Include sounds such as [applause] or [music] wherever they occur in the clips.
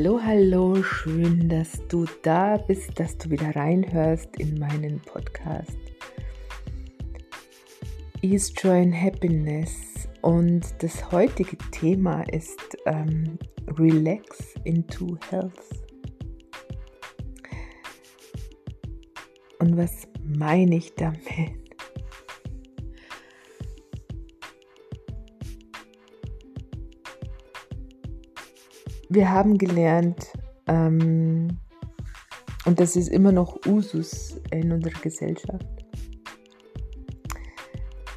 Hallo, hallo, schön, dass du da bist, dass du wieder reinhörst in meinen Podcast. Ease, Joy and Happiness. Und das heutige Thema ist ähm, Relax into Health. Und was meine ich damit? Wir haben gelernt, ähm, und das ist immer noch Usus in unserer Gesellschaft,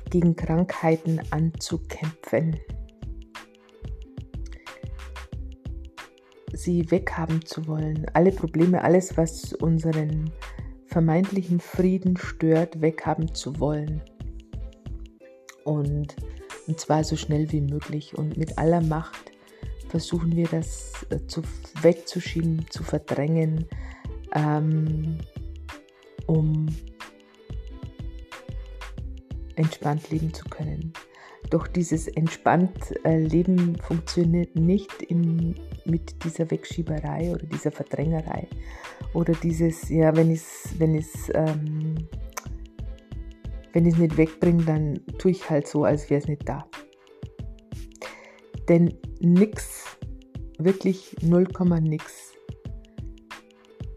gegen Krankheiten anzukämpfen, sie weghaben zu wollen, alle Probleme, alles, was unseren vermeintlichen Frieden stört, weghaben zu wollen. Und, und zwar so schnell wie möglich. Und mit aller Macht versuchen wir das äh, zu, wegzuschieben, zu verdrängen, ähm, um entspannt leben zu können. Doch dieses entspannt äh, Leben funktioniert nicht in, mit dieser Wegschieberei oder dieser Verdrängerei oder dieses, ja, wenn ich es wenn ähm, wenn nicht wegbringe, dann tue ich halt so, als wäre es nicht da. Denn nix, wirklich 0, nix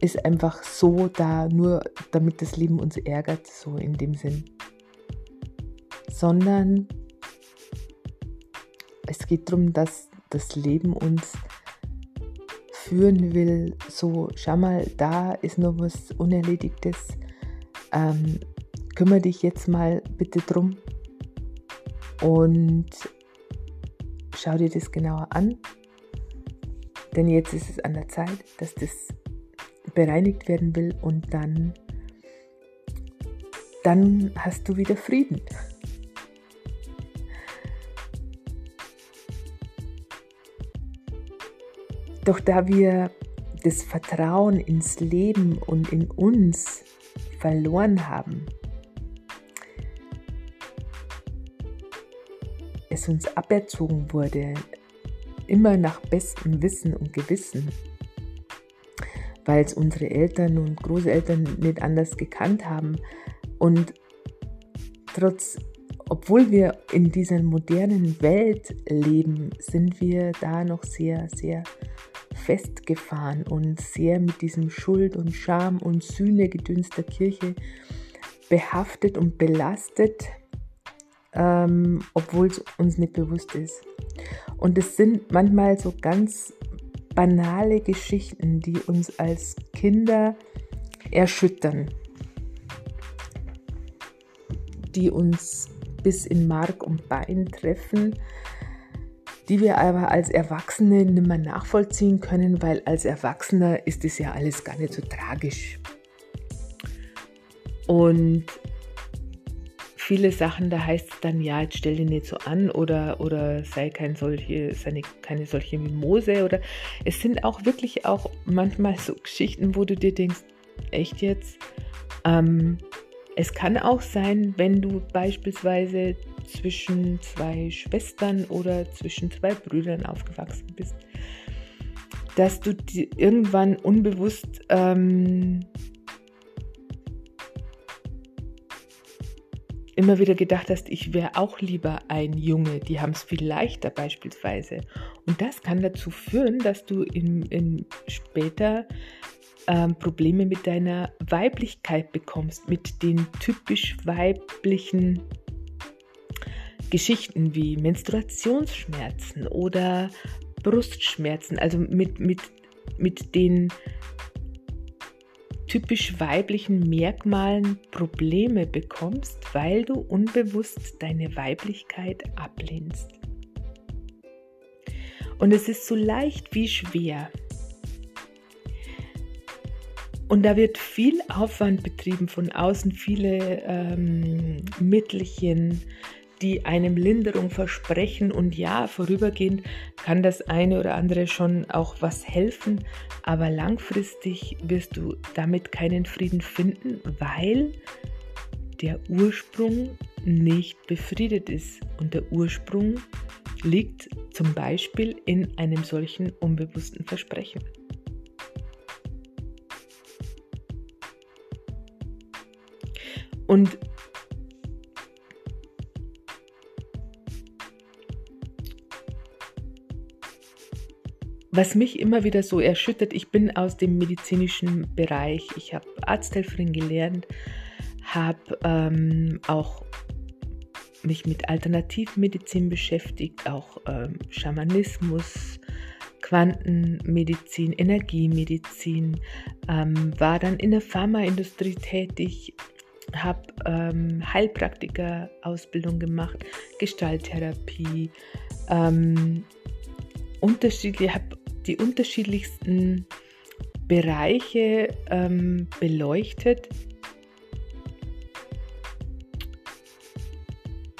ist einfach so da, nur damit das Leben uns ärgert, so in dem Sinn. Sondern es geht darum, dass das Leben uns führen will, so schau mal, da ist noch was Unerledigtes, ähm, kümmere dich jetzt mal bitte drum. Und schau dir das genauer an, denn jetzt ist es an der Zeit, dass das bereinigt werden will und dann, dann hast du wieder Frieden. Doch da wir das Vertrauen ins Leben und in uns verloren haben, es uns aberzogen wurde, immer nach bestem Wissen und Gewissen, weil es unsere Eltern und Großeltern nicht anders gekannt haben. Und trotz, obwohl wir in dieser modernen Welt leben, sind wir da noch sehr, sehr festgefahren und sehr mit diesem Schuld und Scham und Sühnegedöns der Kirche behaftet und belastet ähm, obwohl es uns nicht bewusst ist. Und es sind manchmal so ganz banale Geschichten, die uns als Kinder erschüttern, die uns bis in Mark und Bein treffen, die wir aber als Erwachsene nicht mehr nachvollziehen können, weil als Erwachsener ist es ja alles gar nicht so tragisch. Und viele Sachen, da heißt es dann, ja, jetzt stell dich nicht so an oder, oder sei kein solche, sei keine solche Mimose oder es sind auch wirklich auch manchmal so Geschichten, wo du dir denkst, echt jetzt? Ähm, es kann auch sein, wenn du beispielsweise zwischen zwei Schwestern oder zwischen zwei Brüdern aufgewachsen bist, dass du irgendwann unbewusst ähm, immer wieder gedacht hast, ich wäre auch lieber ein Junge, die haben es viel leichter beispielsweise. Und das kann dazu führen, dass du in, in später ähm, Probleme mit deiner Weiblichkeit bekommst, mit den typisch weiblichen Geschichten wie Menstruationsschmerzen oder Brustschmerzen, also mit, mit, mit den typisch weiblichen Merkmalen Probleme bekommst, weil du unbewusst deine Weiblichkeit ablehnst. Und es ist so leicht wie schwer. Und da wird viel Aufwand betrieben von außen, viele ähm, Mittelchen, die einem Linderung versprechen. Und ja, vorübergehend kann das eine oder andere schon auch was helfen, aber langfristig wirst du damit keinen Frieden finden, weil der Ursprung nicht befriedet ist. Und der Ursprung liegt Zum Beispiel in einem solchen unbewussten Versprechen. Und was mich immer wieder so erschüttert, ich bin aus dem medizinischen Bereich, ich habe Arzthelferin gelernt, habe ähm, auch mich mit Alternativmedizin beschäftigt, auch ähm, Schamanismus, Quantenmedizin, Energiemedizin, ähm, war dann in der Pharmaindustrie tätig, habe ähm, Heilpraktiker-Ausbildung gemacht, Gestalttherapie, ähm, unterschiedliche, habe die unterschiedlichsten Bereiche ähm, beleuchtet.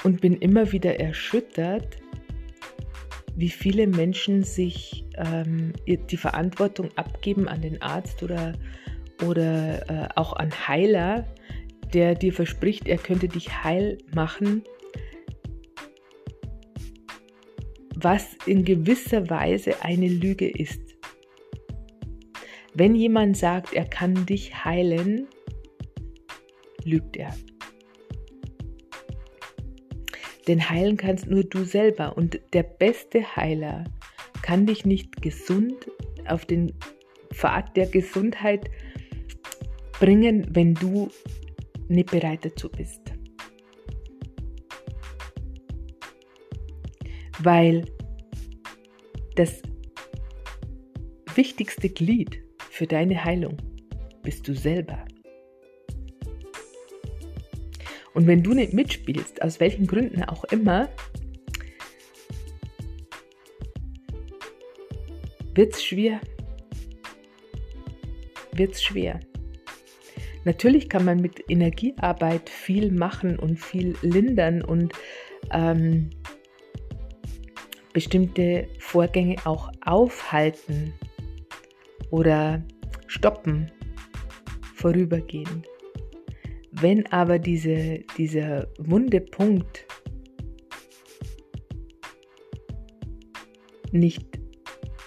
Und bin immer wieder erschüttert, wie viele Menschen sich ähm, die Verantwortung abgeben an den Arzt oder, oder äh, auch an Heiler, der dir verspricht, er könnte dich heil machen, was in gewisser Weise eine Lüge ist. Wenn jemand sagt, er kann dich heilen, lügt er. Denn heilen kannst nur du selber. Und der beste Heiler kann dich nicht gesund auf den Pfad der Gesundheit bringen, wenn du nicht bereit dazu bist. Weil das wichtigste Glied für deine Heilung bist du selber. Und wenn du nicht mitspielst, aus welchen Gründen auch immer, wird es schwer. Wird es schwer. Natürlich kann man mit Energiearbeit viel machen und viel lindern und ähm, bestimmte Vorgänge auch aufhalten oder stoppen vorübergehend. Wenn aber diese, dieser wunde Punkt nicht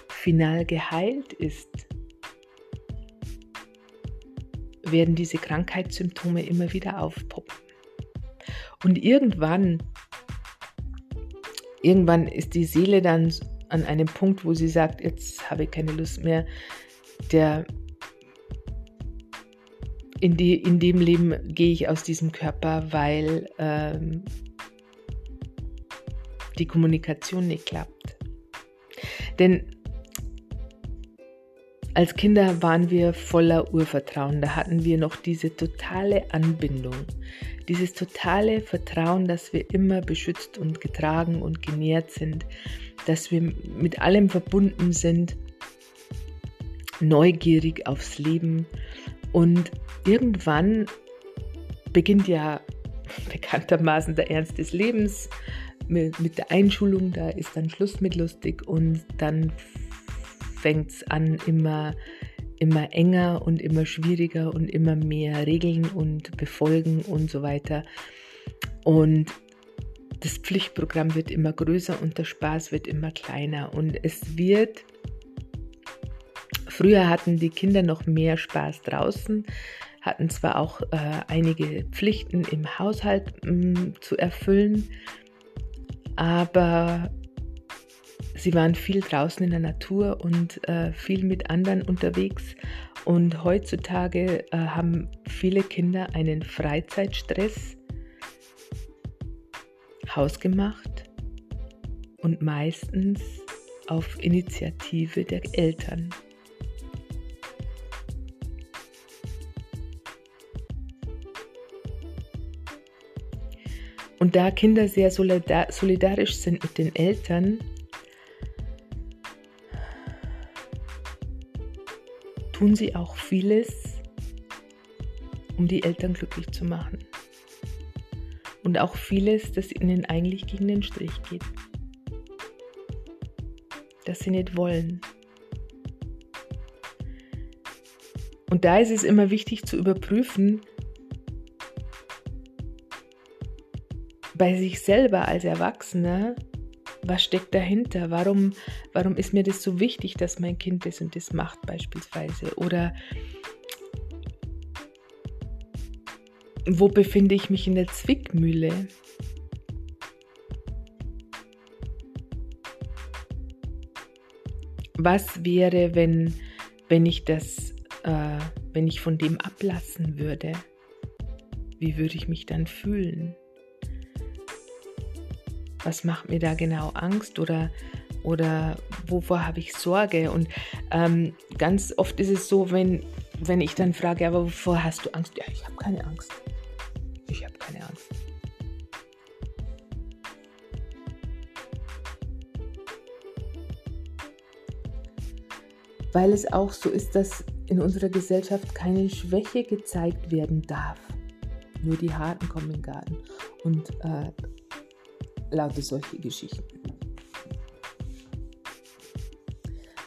final geheilt ist, werden diese Krankheitssymptome immer wieder aufpoppen. Und irgendwann, irgendwann ist die Seele dann an einem Punkt, wo sie sagt, jetzt habe ich keine Lust mehr, der in, die, in dem Leben gehe ich aus diesem Körper, weil ähm, die Kommunikation nicht klappt. Denn als Kinder waren wir voller Urvertrauen. Da hatten wir noch diese totale Anbindung, dieses totale Vertrauen, dass wir immer beschützt und getragen und genährt sind, dass wir mit allem verbunden sind, neugierig aufs Leben. Und irgendwann beginnt ja [laughs] bekanntermaßen der Ernst des Lebens mit, der Einschulung, da ist dann Schluss mit lustig und dann fängt es an, immer, immer enger und immer schwieriger und immer mehr Regeln und Befolgen und so weiter. Und das Pflichtprogramm wird immer größer und der Spaß wird immer kleiner. Und es wird, früher hatten die Kinder noch mehr Spaß draußen hatten zwar auch äh, einige Pflichten im Haushalt mh, mm, zu erfüllen, aber sie waren viel draußen in der Natur und äh, viel mit anderen unterwegs. Und heutzutage äh, haben viele Kinder einen Freizeitstress hausgemacht und meistens auf Initiative der Eltern. Und da Kinder sehr solidarisch sind mit den Eltern, tun sie auch vieles, um die Eltern glücklich zu machen. Und auch vieles, das ihnen eigentlich gegen den Strich geht. Das sie nicht wollen. Und da ist es immer wichtig zu überprüfen, bei sich selber als Erwachsener, was steckt dahinter? Warum, warum ist mir das so wichtig, dass mein Kind das und das macht beispielsweise? Oder wo befinde ich mich in der Zwickmühle? Was wäre, wenn, wenn ich das, äh, wenn ich von dem ablassen würde? Wie würde ich mich dann fühlen? Was macht mir da genau Angst oder, oder wovor habe ich Sorge? Und ähm, ganz oft ist es so, wenn, wenn ich dann frage, aber wovor hast du Angst? Ja, ich habe keine Angst. Ich habe keine Angst. Weil es auch so ist, dass in unserer Gesellschaft keine Schwäche gezeigt werden darf. Nur die Harten kommen in den Garten. Und äh, lauter solche Geschichten.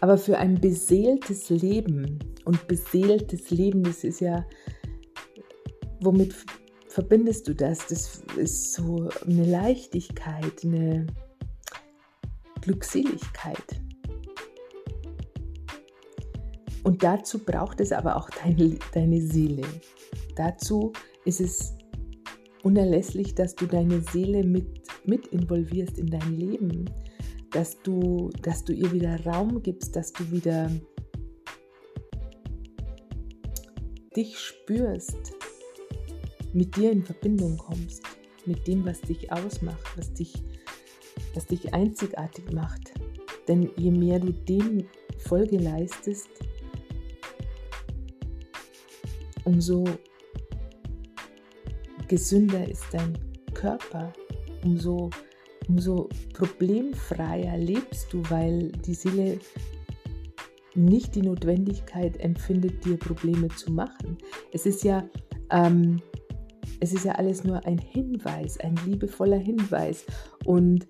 Aber für ein beseeltes Leben, und beseeltes Leben, das ist ja, womit verbindest du das? Das ist so eine Leichtigkeit, eine Glückseligkeit. Und dazu braucht es aber auch deine, deine Seele. Dazu ist es unerlässlich, dass du deine Seele mit, mit involvierst in dein Leben, dass du, dass du ihr wieder Raum gibst, dass du wieder dich spürst, mit dir in Verbindung kommst, mit dem, was dich ausmacht, was dich, was dich einzigartig macht. Denn je mehr du dem Folge leistest, umso gesünder ist dein Körper, umso, umso problemfreier lebst du, weil die Seele nicht die Notwendigkeit empfindet, dir Probleme zu machen. Es ist ja, ähm, es ist ja alles nur ein Hinweis, ein liebevoller Hinweis. Und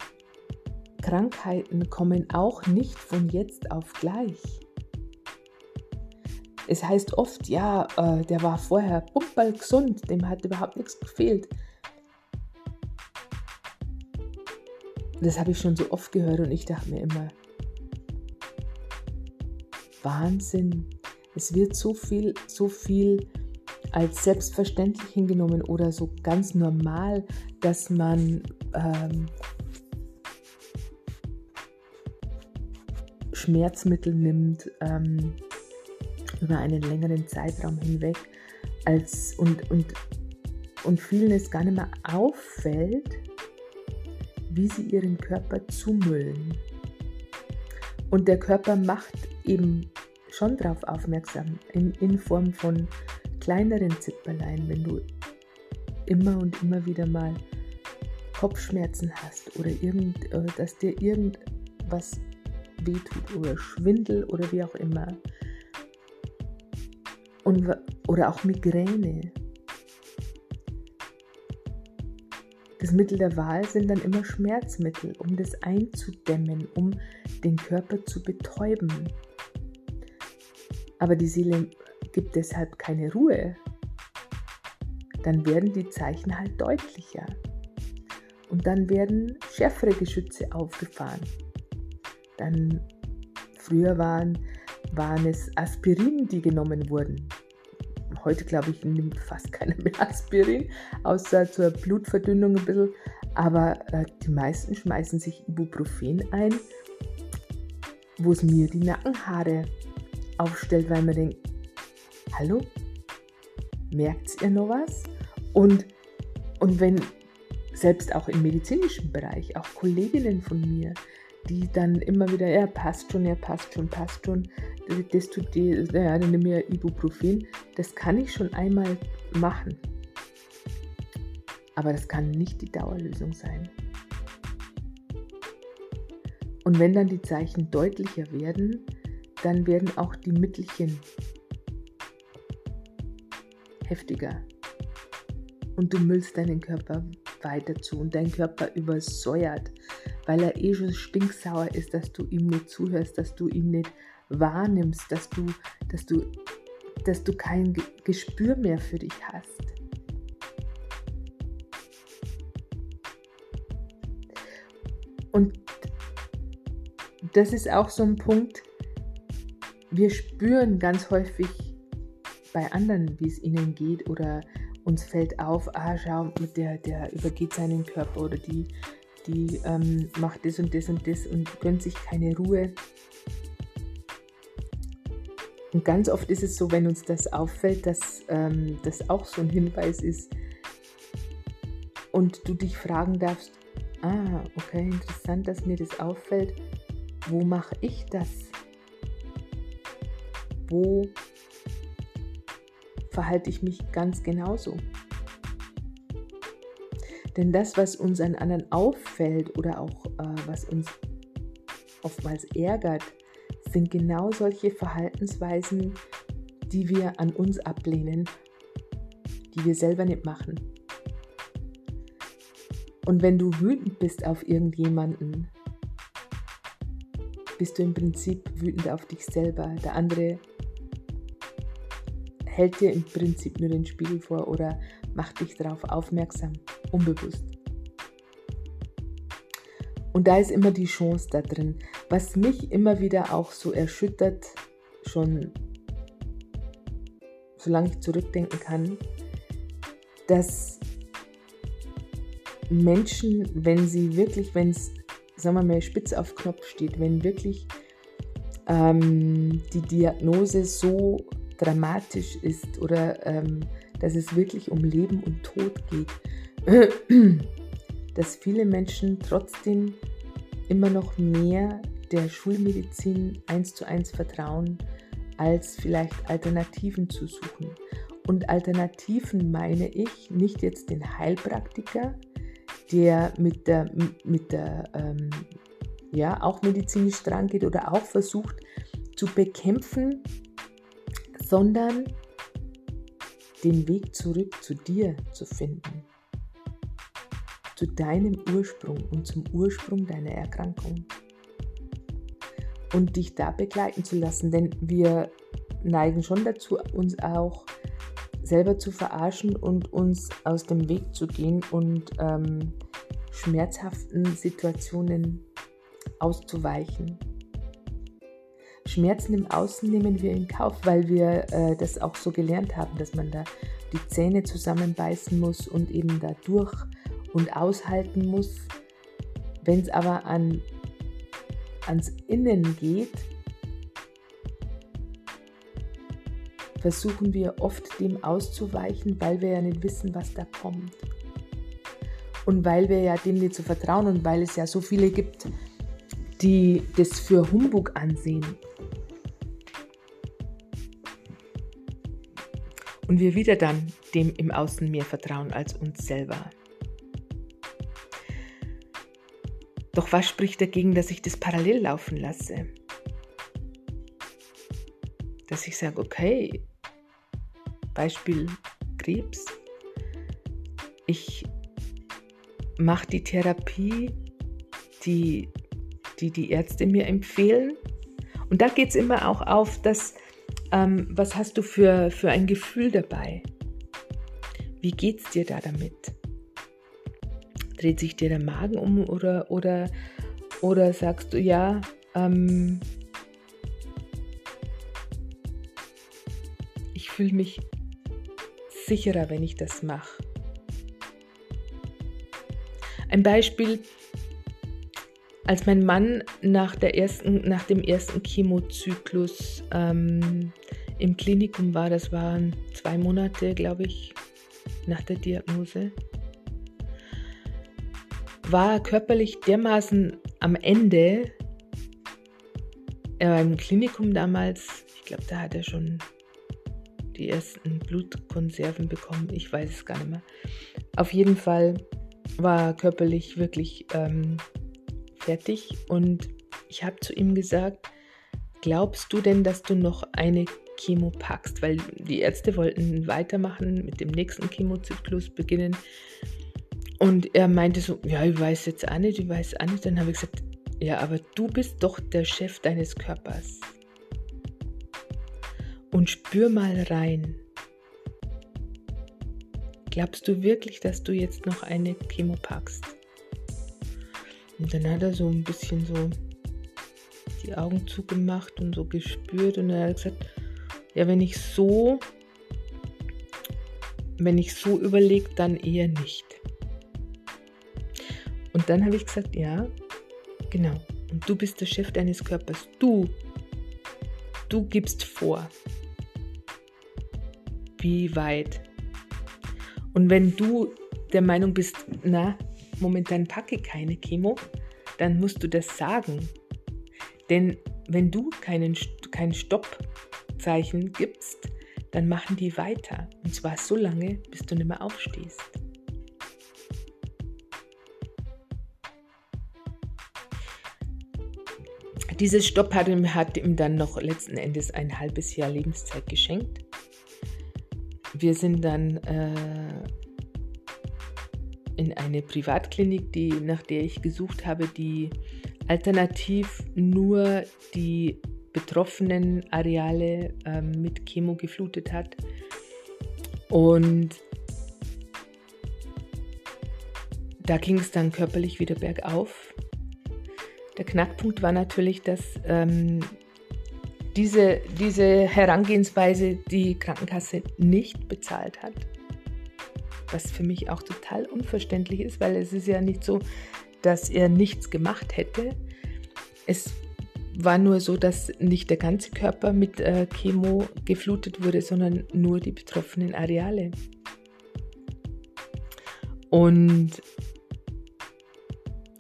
Krankheiten kommen auch nicht von jetzt auf gleich. Es heißt oft, ja, äh, der war vorher pumperl gesund, dem hat überhaupt nichts gefehlt. Das habe ich schon so oft gehört und ich dachte mir immer, Wahnsinn. Es wird so viel, so viel als selbstverständlich hingenommen oder so ganz normal, dass man ähm, Schmerzmittel nimmt, ähm, über einen längeren Zeitraum hinweg als und, und, und vielen es gar nicht mehr auffällt, wie sie ihren Körper zumüllen. Und der Körper macht eben schon darauf aufmerksam, in, in Form von kleineren Zipperlein, wenn du immer und immer wieder mal Kopfschmerzen hast oder irgend, äh, dass dir irgendwas wehtut oder Schwindel oder wie auch immer, und, oder auch Migräne. Das Mittel der Wahl sind dann immer Schmerzmittel, um das einzudämmen, um den Körper zu betäuben. Aber die Seele gibt deshalb keine Ruhe. Dann werden die Zeichen halt deutlicher. Und dann werden schärfere Geschütze aufgefahren. Dann früher waren waren es Aspirin, die genommen wurden. Heute glaube ich, nimmt fast keiner mehr [laughs] Aspirin, außer zur Blutverdünnung ein bisschen. Aber äh, die meisten schmeißen sich Ibuprofen ein, wo es mir die Nackenhaare aufstellt, weil man denkt, hallo, merkt ihr noch was? Und, und wenn selbst auch im medizinischen Bereich, auch Kolleginnen von mir, die dann immer wieder, ja, passt schon, ja, passt schon, passt schon, das tut die, ja, dann nimm mir Ibuprofen. Das kann ich schon einmal machen. Aber das kann nicht die Dauerlösung sein. Und wenn dann die Zeichen deutlicher werden, dann werden auch die Mittelchen heftiger. Und du müllst deinen Körper weiter zu und dein Körper übersäuert, weil er eh schon stinksauer ist, dass du ihm nicht zuhörst, dass du ihn nicht wahrnimmst, dass du, dass du, dass du kein Gespür mehr für dich hast. Und das ist auch so ein Punkt, wir spüren ganz häufig bei anderen, wie es ihnen geht oder uns fällt auf, ah, schau, der, der übergeht seinen Körper oder die, die ähm, macht das und das und das und gönnt sich keine Ruhe. Und ganz oft ist es so, wenn uns das auffällt, dass ähm, das auch so ein Hinweis ist und du dich fragen darfst, ah, okay, interessant, dass mir das auffällt. Wo mache ich das? Wo verhalte ich mich ganz genauso? Denn das, was uns an anderen auffällt oder auch äh, was uns oftmals ärgert, sind genau solche Verhaltensweisen, die wir an uns ablehnen, die wir selber nicht machen. Und wenn du wütend bist auf irgendjemanden, bist du im Prinzip wütend auf dich selber. Der andere hält dir im Prinzip nur den Spiegel vor oder macht dich darauf aufmerksam, unbewusst. Und da ist immer die Chance da drin. Was mich immer wieder auch so erschüttert, schon solange ich zurückdenken kann, dass Menschen, wenn sie wirklich, wenn es, sagen wir mal, spitz auf Knopf steht, wenn wirklich ähm, die Diagnose so dramatisch ist oder ähm, dass es wirklich um Leben und Tod geht, [clears throat] dass viele Menschen trotzdem immer noch mehr der Schulmedizin eins zu eins vertrauen, als vielleicht Alternativen zu suchen. Und Alternativen meine ich nicht jetzt den Heilpraktiker, der mit der, mit der ähm, ja, auch medizinisch dran geht oder auch versucht zu bekämpfen, sondern den Weg zurück zu dir zu finden, zu deinem Ursprung und zum Ursprung deiner Erkrankung und dich da begleiten zu lassen, denn wir neigen schon dazu, uns auch selber zu verarschen und uns aus dem Weg zu gehen und ähm, schmerzhaften Situationen auszuweichen. Schmerzen im Außen nehmen wir in Kauf, weil wir äh, das auch so gelernt haben, dass man da die Zähne zusammenbeißen muss und eben da durch und aushalten muss. Wenn es aber an, ans Innen geht, versuchen wir oft dem auszuweichen, weil wir ja nicht wissen, was da kommt. Und weil wir ja dem nicht zu vertrauen und weil es ja so viele gibt, die das für Humbug ansehen. Und wir wieder dann dem im Außen mehr vertrauen als uns selber. Doch was spricht dagegen, dass ich das parallel laufen lasse? Dass ich sage, okay, Beispiel Krebs, ich mache die Therapie, die, die die Ärzte mir empfehlen. Und da geht es immer auch auf, dass, ähm, was hast du für, für ein Gefühl dabei? Wie geht es dir da damit? Dreht sich dir der Magen um oder, oder, oder sagst du, ja, ähm, ich fühle mich sicherer, wenn ich das mache. Ein Beispiel, als mein Mann nach, der ersten, nach dem ersten Chemozyklus ähm, im Klinikum war, das waren zwei Monate, glaube ich, nach der Diagnose, war er körperlich dermaßen am Ende. Er war im Klinikum damals, ich glaube, da hat er schon die ersten Blutkonserven bekommen, ich weiß es gar nicht mehr. Auf jeden Fall war körperlich wirklich ähm, fertig und ich habe zu ihm gesagt, glaubst du denn, dass du noch eine Chemo packst? Weil die Ärzte wollten weitermachen, mit dem nächsten Chemozyklus beginnen. Und er meinte so, ja, ich weiß jetzt auch nicht, ich weiß auch nicht. Dann habe ich gesagt, ja, aber du bist doch der Chef deines Körpers. Und spür mal rein. Glaubst du wirklich, dass du jetzt noch eine Chemo packst? Und dann hat er so ein bisschen so die Augen zugemacht und so gespürt und er hat gesagt, ja, wenn ich so, wenn ich so überlege, dann eher nicht. Und dann habe ich gesagt, ja, genau. Und du bist der Chef deines Körpers. Du, du gibst vor, wie weit. Und wenn du der Meinung bist, na, momentan packe keine Chemo, dann musst du das sagen. Denn wenn du keinen, kein Stoppzeichen gibst, dann machen die weiter. Und zwar so lange, bis du nicht mehr aufstehst. Dieses Stopp hat ihm, hat ihm dann noch letzten Endes ein halbes Jahr Lebenszeit geschenkt. Wir sind dann äh, in eine Privatklinik, die, nach der ich gesucht habe, die alternativ nur die betroffenen Areale äh, mit Chemo geflutet hat. Und da ging es dann körperlich wieder bergauf. Der Knackpunkt war natürlich, dass ähm, diese, diese Herangehensweise die Krankenkasse nicht bezahlt hat. Was für mich auch total unverständlich ist, weil es ist ja nicht so, dass er nichts gemacht hätte. Es war nur so, dass nicht der ganze Körper mit äh, Chemo geflutet wurde, sondern nur die betroffenen Areale. Und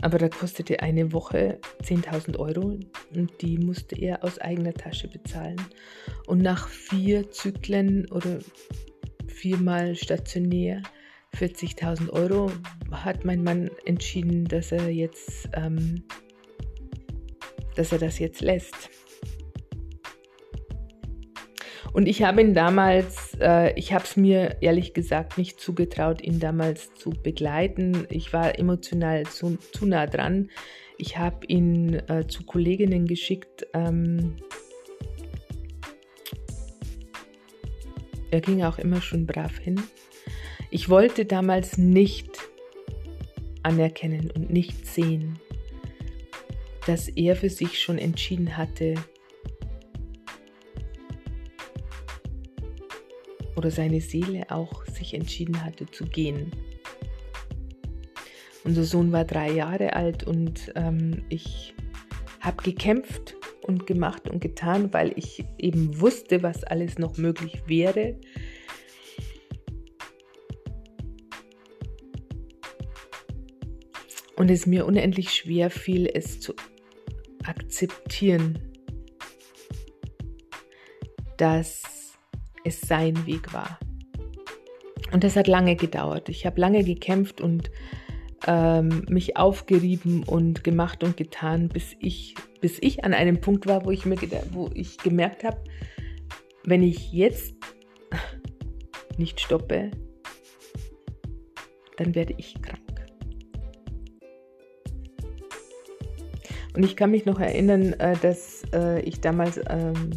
aber da kostete eine Woche 10.000 Euro und die musste er aus eigener Tasche bezahlen. Und nach vier Zyklen oder viermal stationär 40.000 Euro hat mein Mann entschieden, dass er jetzt, ähm, dass er das jetzt lässt. Und ich habe ihn damals, äh, ich habe es mir ehrlich gesagt nicht zugetraut, ihn damals zu begleiten. Ich war emotional zu, zu nah dran. Ich habe ihn äh, zu Kolleginnen geschickt. Ähm, er ging auch immer schon brav hin. Ich wollte damals nicht anerkennen und nicht sehen, dass er für sich schon entschieden hatte, oder seine Seele auch sich entschieden hatte zu gehen. Unser Sohn war drei Jahre alt und ähm, ich habe gekämpft und gemacht und getan, weil ich eben wusste, was alles noch möglich wäre. Und es mir unendlich schwer fiel, es zu akzeptieren, dass es sein Weg war. Und das hat lange gedauert. Ich habe lange gekämpft und ähm, mich aufgerieben und gemacht und getan, bis ich, bis ich an einem Punkt war, wo ich, mir, wo ich gemerkt habe, wenn ich jetzt [laughs] nicht stoppe, dann werde ich krank. Und ich kann mich noch erinnern, äh, dass äh, ich damals ähm,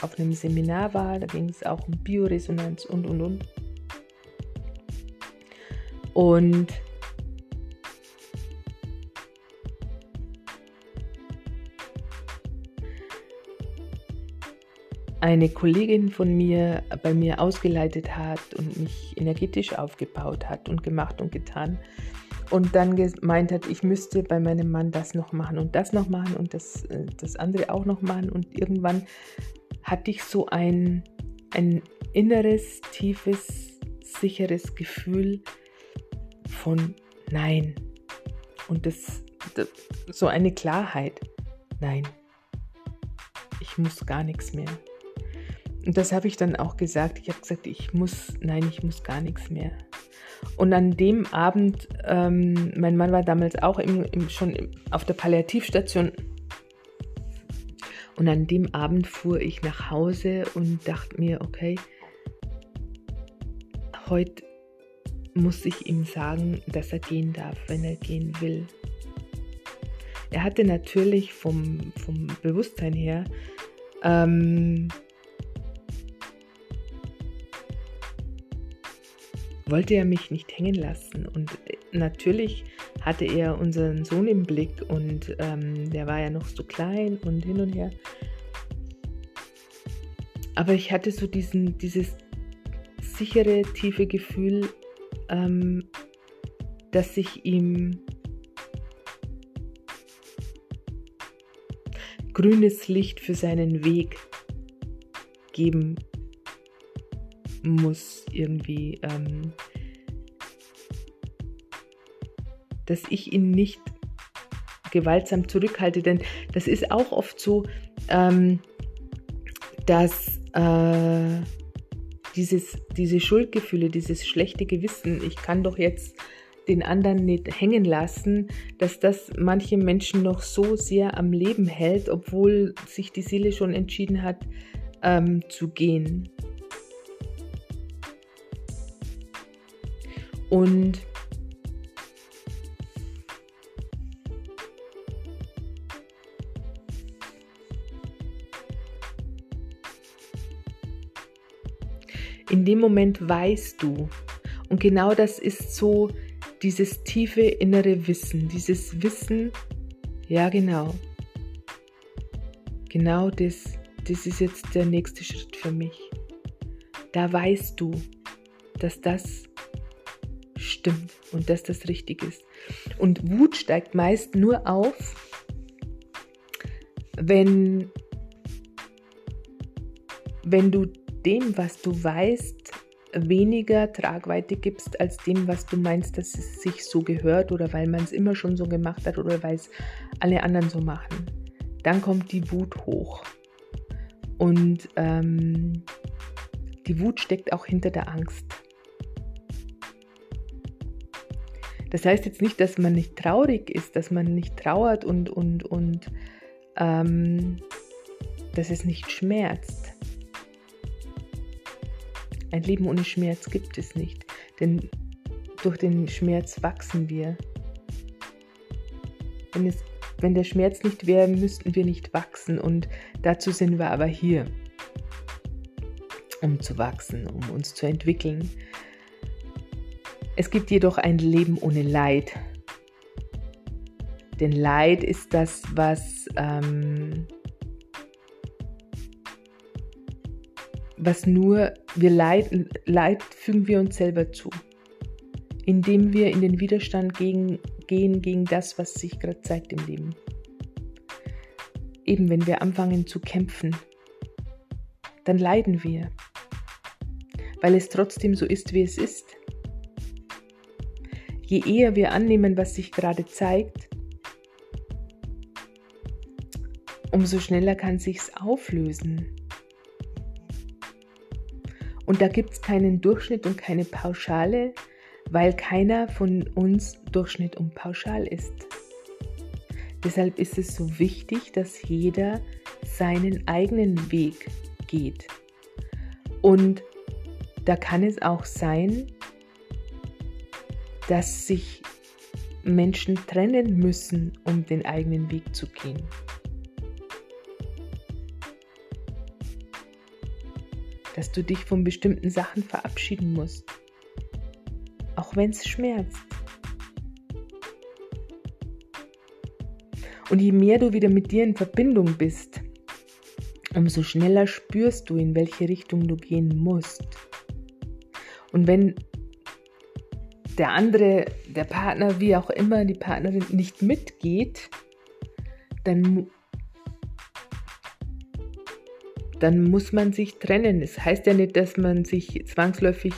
auf einem Seminar war, da ging es auch um Bioresonanz und, und, und. Und eine Kollegin von mir bei mir ausgeleitet hat und mich energetisch aufgebaut hat und gemacht und getan und dann gemeint hat, ich müsste bei meinem Mann das noch machen und das noch machen und das, äh, das andere auch noch machen und irgendwann hatte ich so ein, ein inneres, tiefes, sicheres Gefühl von Nein. Und das, das so eine Klarheit. Nein, ich muss gar nichts mehr. Und das habe ich dann auch gesagt. Ich habe gesagt, ich muss, nein, ich muss gar nichts mehr. Und an dem Abend, ähm, mein Mann war damals auch im, im, schon auf der Palliativstation und an dem Abend fuhr ich nach Hause und dachte mir, okay, heute muss ich ihm sagen, dass er gehen darf, wenn er gehen will. Er hatte natürlich vom, vom Bewusstsein her ähm, wollte er mich nicht hängen lassen. Und natürlich hatte er unseren Sohn im Blick und ähm, der war ja noch so klein und hin und her. Aber ich hatte so diesen, dieses sichere, tiefe Gefühl, ähm, dass ich ihm grünes Licht für seinen Weg geben muss, irgendwie. Ähm, dass ich ihn nicht gewaltsam zurückhalte, denn das ist auch oft so, ähm, dass äh, dieses, diese Schuldgefühle, dieses schlechte Gewissen, ich kann doch jetzt den anderen nicht hängen lassen, dass das manche Menschen noch so sehr am Leben hält, obwohl sich die Seele schon entschieden hat ähm, zu gehen. Und in dem Moment weißt du, und genau das ist so dieses tiefe innere Wissen, dieses Wissen, ja genau, genau das, das ist jetzt der nächste Schritt für mich. Da weißt du, dass das stimmt und dass das richtig ist. Und Wut steigt meist nur auf, wenn, wenn du dem, was du weißt, weniger Tragweite gibst als dem, was du meinst, dass es sich so gehört oder weil man es immer schon so gemacht hat oder weil es alle anderen so machen. Dann kommt die Wut hoch. Und ähm, die Wut steckt auch hinter der Angst. Das heißt jetzt nicht, dass man nicht traurig ist, dass man nicht trauert und, und, und ähm, dass es nicht schmerzt. Ein Leben ohne Schmerz gibt es nicht, denn durch den Schmerz wachsen wir. Wenn, es, wenn der Schmerz nicht wäre, müssten wir nicht wachsen und dazu sind wir aber hier, um zu wachsen, um uns zu entwickeln. Es gibt jedoch ein Leben ohne Leid. Denn Leid ist das, was ähm, was nur wir Leid, Leid fügen wir uns selber zu, indem wir in den Widerstand gegen, gehen gegen das, was sich gerade zeigt im Leben. Eben wenn wir anfangen zu kämpfen, dann leiden wir, weil es trotzdem so ist, wie es ist. Je eher wir annehmen, was sich gerade zeigt, umso schneller kann sich's auflösen. Und da gibt es keinen Durchschnitt und keine Pauschale, weil keiner von uns Durchschnitt und Pauschal ist. Deshalb ist es so wichtig, dass jeder seinen eigenen Weg geht. Und da kann es auch sein, dass sich Menschen trennen müssen, um den eigenen Weg zu gehen. dass du dich von bestimmten Sachen verabschieden musst, auch wenn es schmerzt. Und je mehr du wieder mit dir in Verbindung bist, umso schneller spürst du, in welche Richtung du gehen musst. Und wenn der andere, der Partner, wie auch immer, die Partnerin nicht mitgeht, dann dann muss man sich trennen. Es das heißt ja nicht, dass man sich zwangsläufig,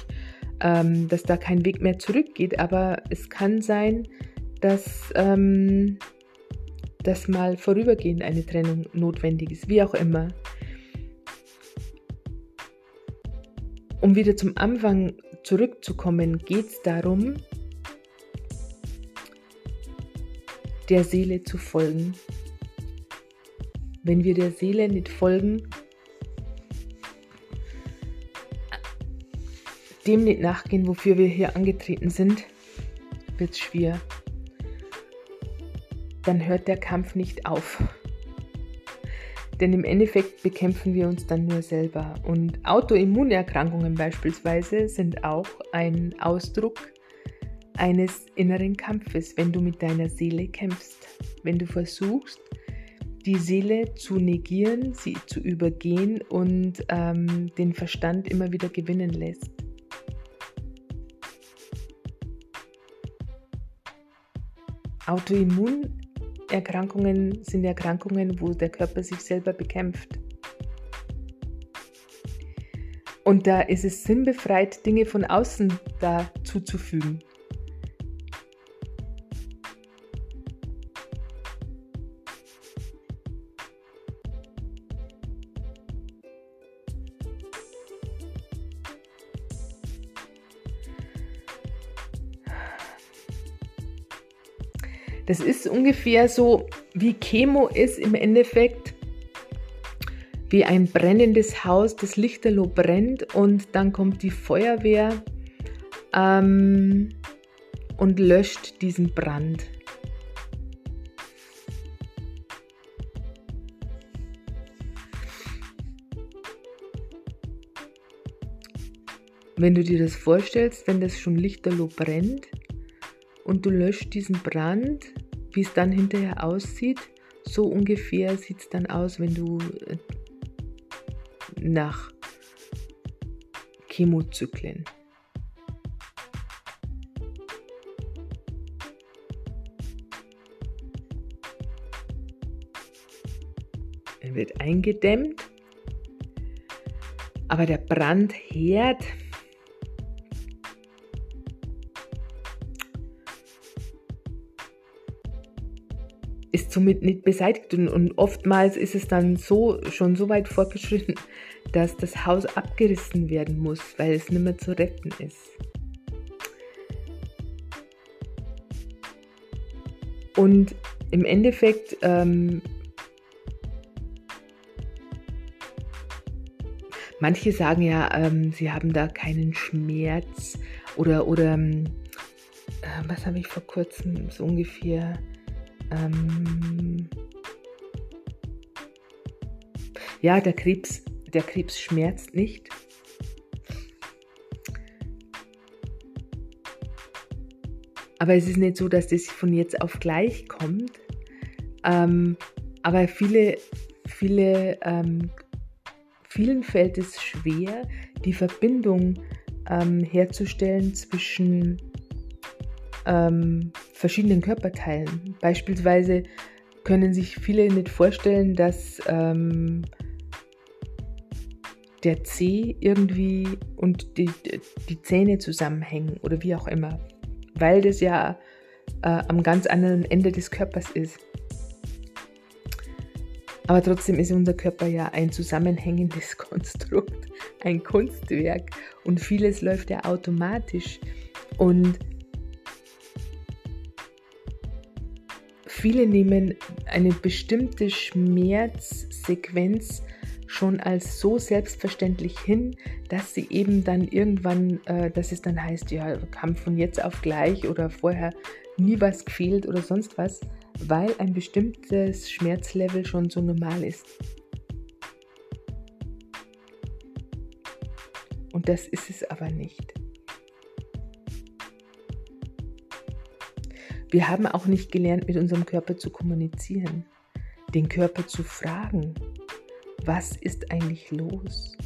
ähm, dass da kein Weg mehr zurückgeht, aber es kann sein, dass, ähm, dass mal vorübergehend eine Trennung notwendig ist, wie auch immer. Um wieder zum Anfang zurückzukommen, geht es darum, der Seele zu folgen. Wenn wir der Seele nicht folgen, dem nicht nachgehen, wofür wir hier angetreten sind, wird es schwer. Dann hört der Kampf nicht auf. Denn im Endeffekt bekämpfen wir uns dann nur selber. Und Autoimmunerkrankungen beispielsweise sind auch ein Ausdruck eines inneren Kampfes, wenn du mit deiner Seele kämpfst, wenn du versuchst, die Seele zu negieren, sie zu übergehen und ähm, den Verstand immer wieder gewinnen lässt. Autoimmunerkrankungen sind Erkrankungen, wo der Körper sich selber bekämpft. Und da ist es sinnbefreit, Dinge von außen da Das ist ungefähr so, wie Chemo ist im Endeffekt wie ein brennendes Haus, das Lichterloh brennt und dann kommt die Feuerwehr ähm, und löscht diesen Brand. Wenn du dir das vorstellst, wenn das schon lichterloh brennt und du löscht diesen Brand, wie es dann hinterher aussieht, so ungefähr sieht es dann aus, wenn du äh, nach Chemozyklen. Wird eingedämmt, aber der Brandherd somit nicht beseitigt und, und, oftmals ist es dann so schon so weit fortgeschritten, dass das Haus abgerissen werden muss, weil es nicht mehr zu retten ist. Und im Endeffekt ähm, manche sagen ja, ähm, sie haben da keinen Schmerz oder oder ähm, äh, was habe ich vor kurzem so ungefähr ähm, ja, der Krebs, der Krebs schmerzt nicht. Aber es ist nicht so, dass das von jetzt auf gleich kommt. Ähm, aber viele, viele, ähm, vielen fällt es schwer, die Verbindung ähm, herzustellen zwischen ähm, verschiedenen Körperteilen. Beispielsweise können sich viele nicht vorstellen, dass ähm, der Zeh irgendwie und die, die Zähne zusammenhängen oder wie auch immer, weil das ja äh, am ganz anderen Ende des Körpers ist. Aber trotzdem ist unser Körper ja ein zusammenhängendes [laughs] Konstrukt, ein Kunstwerk und vieles läuft ja automatisch. Und Viele nehmen eine bestimmte Schmerzsequenz schon als so selbstverständlich hin, dass sie eben dann irgendwann, äh, dass es dann heißt, ja, kam von jetzt auf gleich oder vorher nie was gefehlt oder sonst was, weil ein bestimmtes Schmerzlevel schon so normal ist. Und das ist es aber nicht. Wir haben auch nicht gelernt, mit unserem Körper zu kommunizieren, den Körper zu fragen, was ist eigentlich los?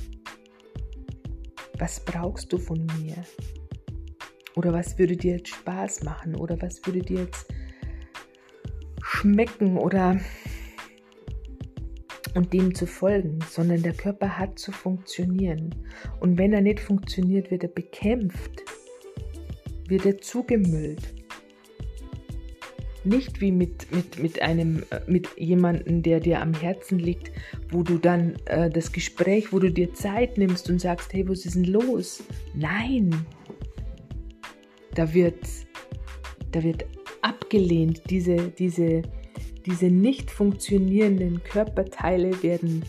Was brauchst du von mir? Oder was würde dir jetzt Spaß machen? Oder was würde dir jetzt schmecken? Oder und dem zu folgen, sondern der Körper hat zu funktionieren. Und wenn er nicht funktioniert, wird er bekämpft, wird er zugemüllt nicht wie mit, mit, mit einem, äh, mit jemandem, der dir am Herzen liegt, wo du dann äh, das Gespräch, wo du dir Zeit nimmst und sagst, hey, was ist denn los? Nein. Da wird, da wird abgelehnt, diese, diese, diese nicht funktionierenden Körperteile werden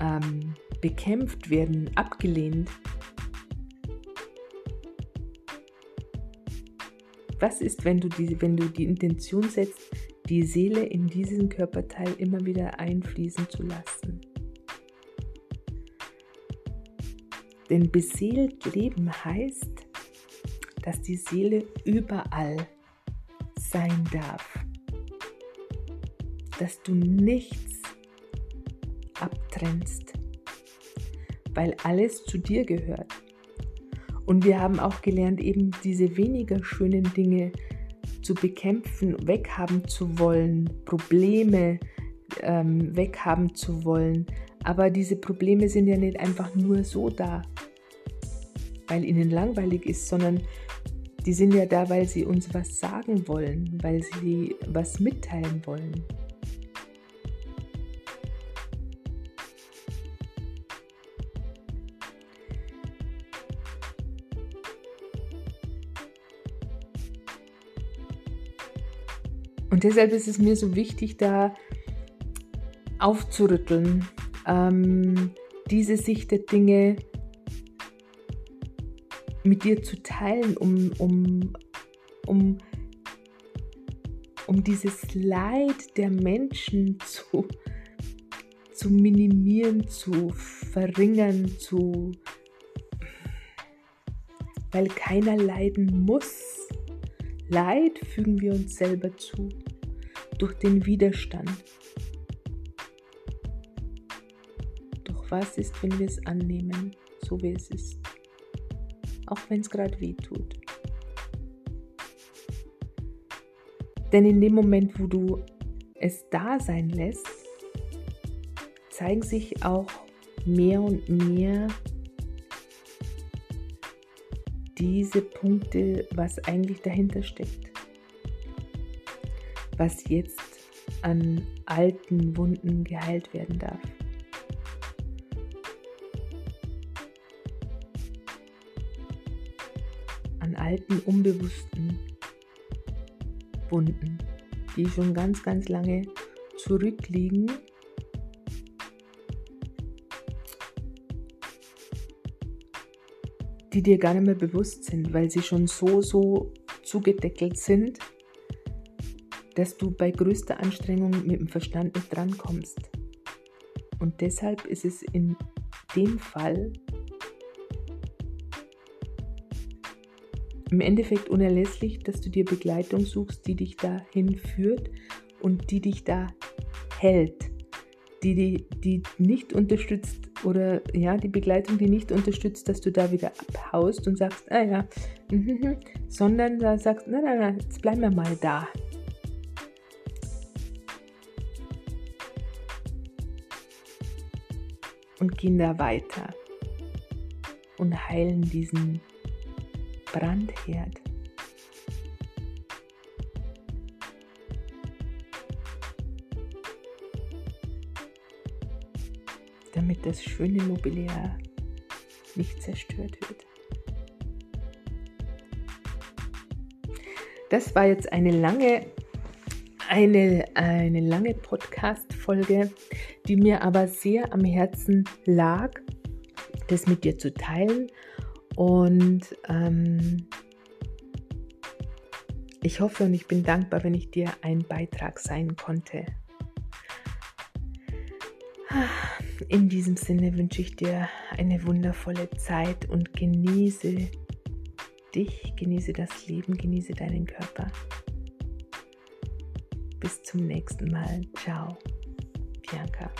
ähm, bekämpft, werden abgelehnt Was ist, wenn du, die, wenn du die Intention setzt, die Seele in diesen Körperteil immer wieder einfließen zu lassen? Denn beseelt leben heißt, dass die Seele überall sein darf, dass du nichts abtrennst, weil alles zu dir gehört. Und wir haben auch gelernt, eben diese weniger schönen Dinge zu bekämpfen, weghaben zu wollen, Probleme ähm, weghaben zu wollen. Aber diese Probleme sind ja nicht einfach nur so da, weil ihnen langweilig ist, sondern die sind ja da, weil sie uns was sagen wollen, weil sie was mitteilen wollen. Und deshalb ist es mir so wichtig, da aufzurütteln, ähm, diese Sicht der Dinge mit dir zu teilen, um, um, um, um dieses Leid der Menschen zu, zu minimieren, zu verringern, zu, weil keiner leiden muss. Leid fügen wir uns selber zu durch den Widerstand. Doch was ist, wenn wir es annehmen, so wie es ist? Auch wenn es gerade weh tut. Denn in dem Moment, wo du es da sein lässt, zeigen sich auch mehr und mehr diese Punkte, was eigentlich dahinter steckt. Was jetzt an alten Wunden geheilt werden darf. An alten, unbewussten Wunden, die schon ganz, ganz lange zurückliegen die dir gar nicht mehr bewusst sind, weil sie schon so, so zugedeckelt sind, dass du bei größter Anstrengung mit dem Verstand nicht drankommst. Und deshalb ist es in dem Fall im Endeffekt unerlässlich, dass du dir Begleitung suchst, die dich dahin führt und die dich da hält, die, die, die nicht unterstützt oder ja, die Begleitung, die nicht unterstützt, dass du da wieder abhaust und sagst, ah ja, mhm, [laughs] sondern da sagst, nein, nein, nein, jetzt bleiben wir mal da. Und gehen da weiter und heilen diesen Brandherd. Damit das schöne Mobiliar nicht zerstört wird. Das war jetzt eine lange, eine, eine lange Podcast-Folge, die mir aber sehr am Herzen lag, das mit dir zu teilen. Und ähm, ich hoffe und ich bin dankbar, wenn ich dir ein Beitrag sein konnte. In diesem Sinne wünsche ich dir eine wundervolle Zeit und genieße dich, genieße das Leben, genieße deinen Körper. Bis zum nächsten Mal. Ciao, Bianca.